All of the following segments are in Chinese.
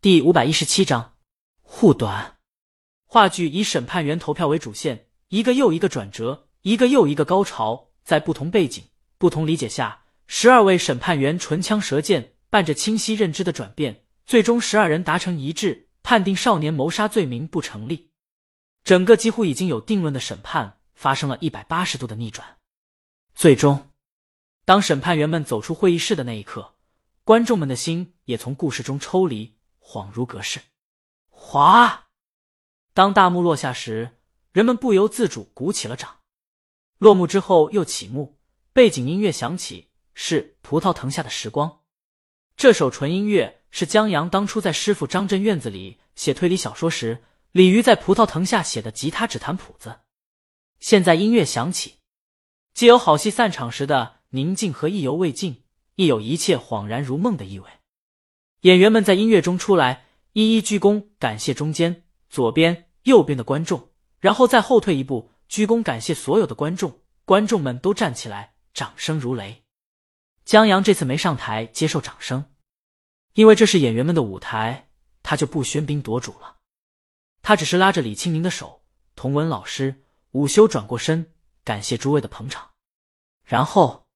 第五百一十七章护短。话剧以审判员投票为主线，一个又一个转折，一个又一个高潮，在不同背景、不同理解下，十二位审判员唇枪舌剑，伴着清晰认知的转变，最终十二人达成一致，判定少年谋杀罪名不成立。整个几乎已经有定论的审判发生了一百八十度的逆转。最终，当审判员们走出会议室的那一刻。观众们的心也从故事中抽离，恍如隔世。哗！当大幕落下时，人们不由自主鼓起了掌。落幕之后又起幕，背景音乐响起，是《葡萄藤下的时光》。这首纯音乐是江阳当初在师傅张震院子里写推理小说时，鲤鱼在葡萄藤下写的吉他指弹谱子。现在音乐响起，既有好戏散场时的宁静和意犹未尽。亦有一切恍然如梦的意味。演员们在音乐中出来，一一鞠躬感谢中间、左边、右边的观众，然后再后退一步，鞠躬感谢所有的观众。观众们都站起来，掌声如雷。江阳这次没上台接受掌声，因为这是演员们的舞台，他就不喧宾夺主了。他只是拉着李清明的手，童文老师、午休转过身，感谢诸位的捧场，然后。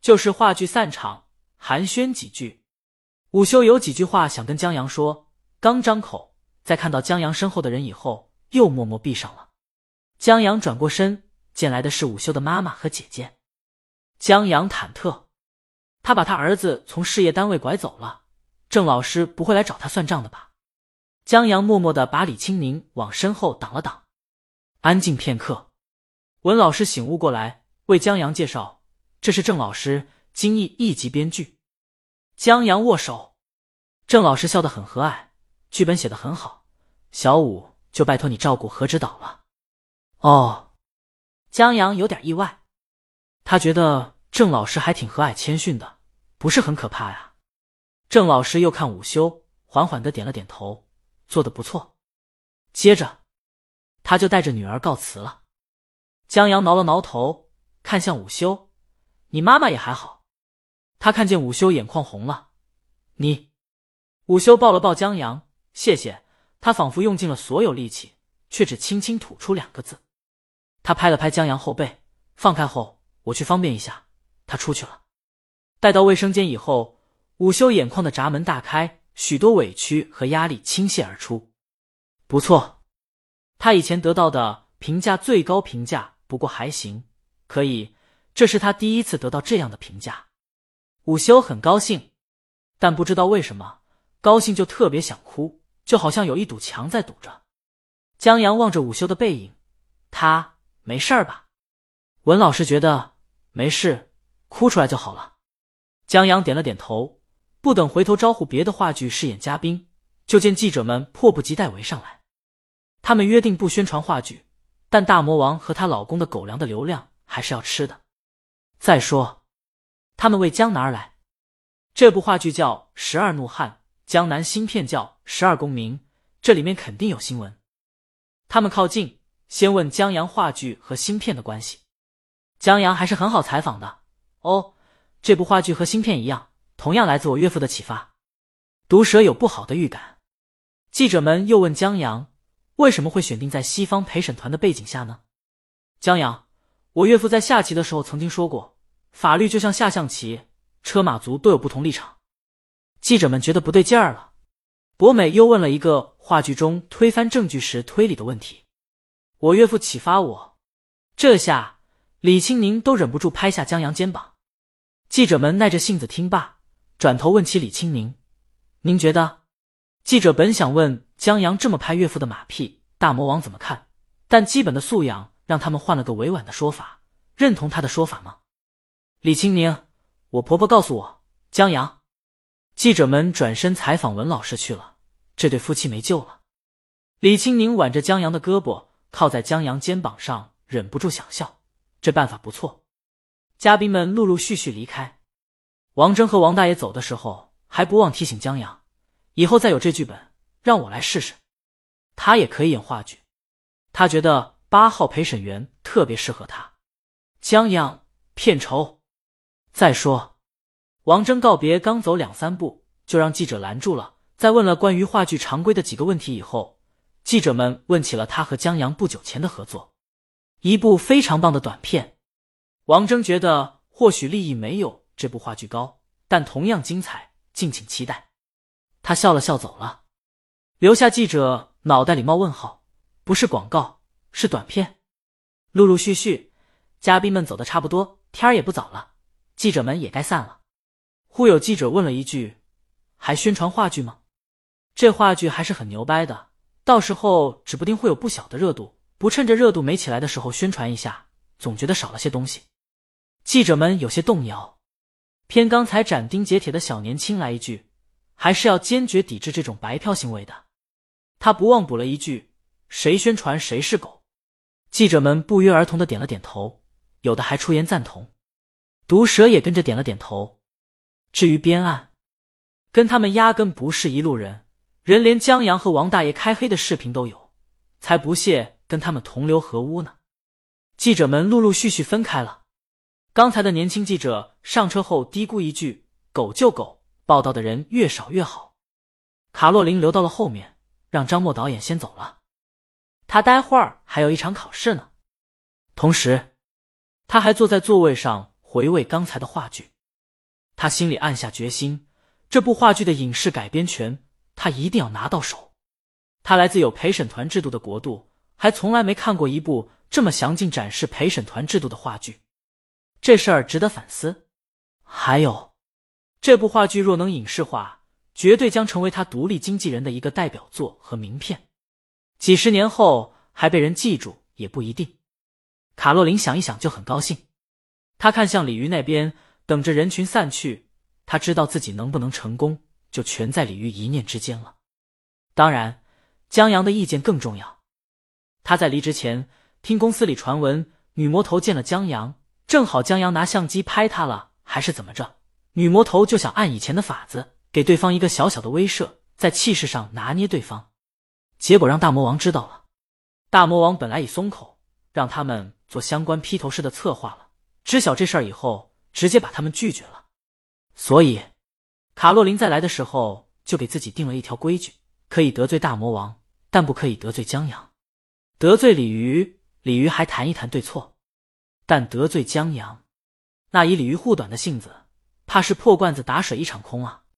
就是话剧散场，寒暄几句。午休有几句话想跟江阳说，刚张口，在看到江阳身后的人以后，又默默闭上了。江阳转过身，见来的是午休的妈妈和姐姐。江阳忐忑，他把他儿子从事业单位拐走了，郑老师不会来找他算账的吧？江阳默默的把李青宁往身后挡了挡。安静片刻，文老师醒悟过来，为江阳介绍。这是郑老师，京艺一级编剧。江阳握手，郑老师笑得很和蔼，剧本写得很好，小五就拜托你照顾和指导了。哦，江阳有点意外，他觉得郑老师还挺和蔼谦逊的，不是很可怕呀。郑老师又看午休，缓缓的点了点头，做的不错。接着，他就带着女儿告辞了。江阳挠了挠头，看向午休。你妈妈也还好，他看见午休眼眶红了。你，午休抱了抱江阳，谢谢。他仿佛用尽了所有力气，却只轻轻吐出两个字。他拍了拍江阳后背，放开后，我去方便一下。他出去了。待到卫生间以后，午休眼眶的闸门大开，许多委屈和压力倾泻而出。不错，他以前得到的评价最高评价，不过还行，可以。这是他第一次得到这样的评价，午休很高兴，但不知道为什么高兴就特别想哭，就好像有一堵墙在堵着。江阳望着午休的背影，他没事儿吧？文老师觉得没事，哭出来就好了。江阳点了点头，不等回头招呼别的话剧饰演嘉宾，就见记者们迫不及待围上来。他们约定不宣传话剧，但大魔王和她老公的狗粮的流量还是要吃的。再说，他们为江南而来。这部话剧叫《十二怒汉》，江南新片叫《十二公民》，这里面肯定有新闻。他们靠近，先问江阳话剧和新片的关系。江阳还是很好采访的哦。这部话剧和新片一样，同样来自我岳父的启发。毒蛇有不好的预感。记者们又问江阳，为什么会选定在西方陪审团的背景下呢？江阳，我岳父在下棋的时候曾经说过。法律就像下象棋，车马族都有不同立场。记者们觉得不对劲儿了。博美又问了一个话剧中推翻证据时推理的问题。我岳父启发我，这下李青宁都忍不住拍下江阳肩膀。记者们耐着性子听罢，转头问起李青宁：“您觉得？”记者本想问江阳这么拍岳父的马屁，大魔王怎么看？但基本的素养让他们换了个委婉的说法：“认同他的说法吗？”李青宁，我婆婆告诉我，江阳。记者们转身采访文老师去了，这对夫妻没救了。李青宁挽着江阳的胳膊，靠在江阳肩膀上，忍不住想笑，这办法不错。嘉宾们陆陆续续离开，王峥和王大爷走的时候，还不忘提醒江阳，以后再有这剧本，让我来试试。他也可以演话剧，他觉得八号陪审员特别适合他。江阳，片酬。再说，王峥告别刚走两三步，就让记者拦住了。在问了关于话剧常规的几个问题以后，记者们问起了他和江阳不久前的合作，一部非常棒的短片。王峥觉得或许利益没有这部话剧高，但同样精彩，敬请期待。他笑了笑走了，留下记者脑袋里冒问号：不是广告，是短片。陆陆续续，嘉宾们走的差不多，天儿也不早了，记者们也该散了。忽有记者问了一句：“还宣传话剧吗？”这话剧还是很牛掰的，到时候指不定会有不小的热度。不趁着热度没起来的时候宣传一下，总觉得少了些东西。记者们有些动摇，偏刚才斩钉截铁的小年轻来一句，还是要坚决抵制这种白嫖行为的。他不忘补了一句：“谁宣传谁是狗。”记者们不约而同的点了点头，有的还出言赞同。毒蛇也跟着点了点头。至于边岸，跟他们压根不是一路人。人连江阳和王大爷开黑的视频都有，才不屑跟他们同流合污呢。记者们陆陆续续分开了。刚才的年轻记者上车后嘀咕一句：“狗就狗，报道的人越少越好。”卡洛琳留到了后面，让张默导演先走了。他待会儿还有一场考试呢。同时，他还坐在座位上回味刚才的话剧。他心里暗下决心，这部话剧的影视改编权。他一定要拿到手。他来自有陪审团制度的国度，还从来没看过一部这么详尽展示陪审团制度的话剧。这事儿值得反思。还有，这部话剧若能影视化，绝对将成为他独立经纪人的一个代表作和名片。几十年后还被人记住也不一定。卡洛琳想一想就很高兴。他看向李鱼那边，等着人群散去。他知道自己能不能成功。就全在李鱼一念之间了。当然，江阳的意见更重要。他在离职前听公司里传闻，女魔头见了江阳，正好江阳拿相机拍他了，还是怎么着？女魔头就想按以前的法子，给对方一个小小的威慑，在气势上拿捏对方。结果让大魔王知道了。大魔王本来已松口，让他们做相关披头士的策划了。知晓这事儿以后，直接把他们拒绝了。所以。卡洛琳在来的时候就给自己定了一条规矩：可以得罪大魔王，但不可以得罪江阳；得罪鲤鱼，鲤鱼还谈一谈对错；但得罪江阳，那以鲤鱼护短的性子，怕是破罐子打水一场空啊！